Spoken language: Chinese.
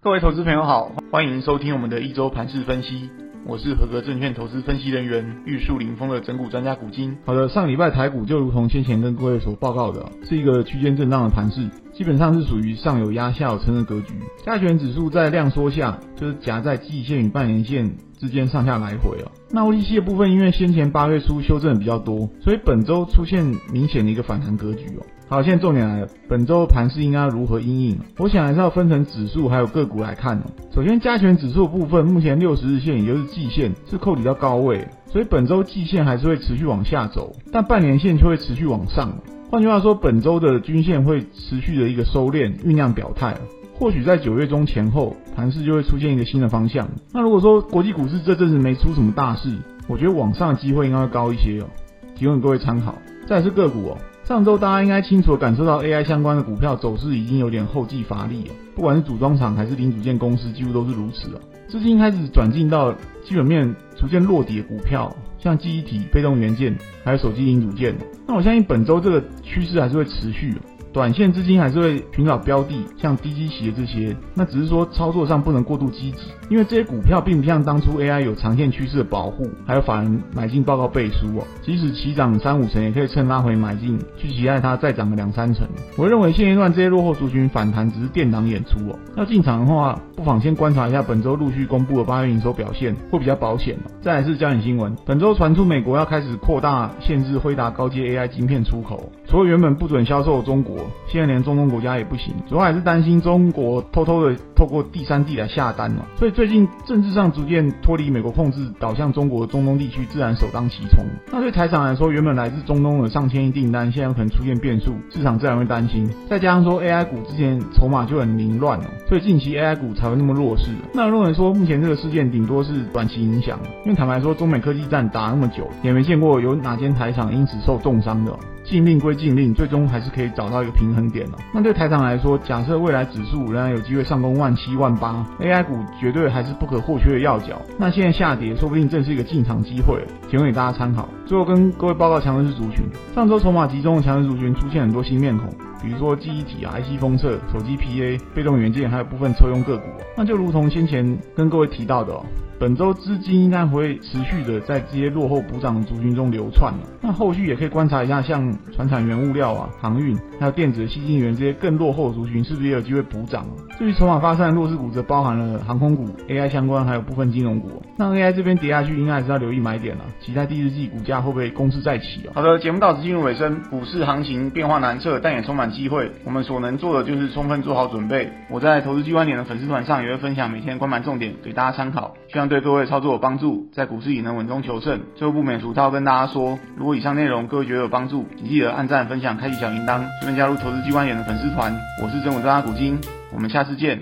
各位投资朋友好，欢迎收听我们的一周盘势分析。我是合格证券投资分析人员玉树临风的整股专家古今。好的，上礼拜台股就如同先前跟各位所报告的，是一个区间震荡的盘势，基本上是属于上有压下有撑的格局。加权指数在量缩下，就是夹在季线与半年线之间上下来回哦。那 OTC 的部分，因为先前八月初修正的比较多，所以本周出现明显的一个反弹格局哦。好，现在重点来了，本周盘势应该如何因应？我想还是要分成指数还有个股来看哦。首先，加权指数部分，目前六十日线也就是季线是扣底到高位，所以本周季线还是会持续往下走，但半年线却会持续往上。换句话说，本周的均线会持续的一个收敛酝酿表态。或许在九月中前后，盘势就会出现一个新的方向。那如果说国际股市这阵子没出什么大事，我觉得往上的机会应该会高一些哦，提供各位参考。再是个股哦。上周大家应该清楚地感受到 AI 相关的股票走势已经有点后继乏力了，不管是组装厂还是零组件公司，几乎都是如此了。资金开始转进到基本面逐渐落底的股票，像记忆体、被动元件，还有手机零组件。那我相信本周这个趋势还是会持续。短线资金还是会寻找标的，像低基企的这些，那只是说操作上不能过度积极，因为这些股票并不像当初 AI 有长线趋势的保护，还有法人买进报告背书哦，即使起涨三五成，也可以趁拉回买进，去期待它再涨个两三成。我认为现阶段这些落后族群反弹只是垫档演出哦，要进场的话，不妨先观察一下本周陆续公布的八月营收表现，会比较保险。再来是焦点新闻，本周传出美国要开始扩大限制辉达高阶 AI 晶片出口，除了原本不准销售的中国。现在连中东国家也不行，主要还是担心中国偷偷的透过第三地来下单嘛，所以最近政治上逐渐脱离美国控制，导向中国的中东地区，自然首当其冲。那对台厂来说，原本来自中东的上千亿订单，现在可能出现变数，市场自然会担心。再加上说 AI 股之前筹码就很凌乱了，所以近期 AI 股才会那么弱势。那认为说目前这个事件顶多是短期影响，因为坦白说，中美科技战打那么久，也没见过有哪间台厂因此受重伤的。禁令归禁令，最终还是可以找到一个平衡点的。那对台长来说，假设未来指数仍然有机会上攻万七万八，AI 股绝对还是不可或缺的要角。那现在下跌，说不定正是一个进场机会，提供给大家参考。最后跟各位报告强势族群，上周筹码集中的强势族群出现很多新面孔，比如说记忆体啊、IC 封测、手机 PA、被动元件，还有部分车用个股。那就如同先前跟各位提到的哦。本周资金应该会持续的在这些落后补涨的族群中流窜了。那后续也可以观察一下，像传产原物料啊、航运，还有电子的矽晶圆这些更落后的族群，是不是也有机会补涨？至于筹码发散弱势股，则包含了航空股、AI 相关，还有部分金融股。那 AI 这边跌下去，应该还是要留意买点了。期待第四季股价会不会攻势再起？好的，节目到此进入尾声。股市行情变化难测，但也充满机会。我们所能做的就是充分做好准备。我在投资机关点的粉丝团上也会分享每天关盘重点给大家参考，希望对各位操作有帮助，在股市里能稳中求胜。最后不免俗套跟大家说，如果以上内容各位觉得有帮助，请记得按赞、分享、开启小铃铛，顺便加入投资机关点的粉丝团。我是整股专家股金，我们下次见。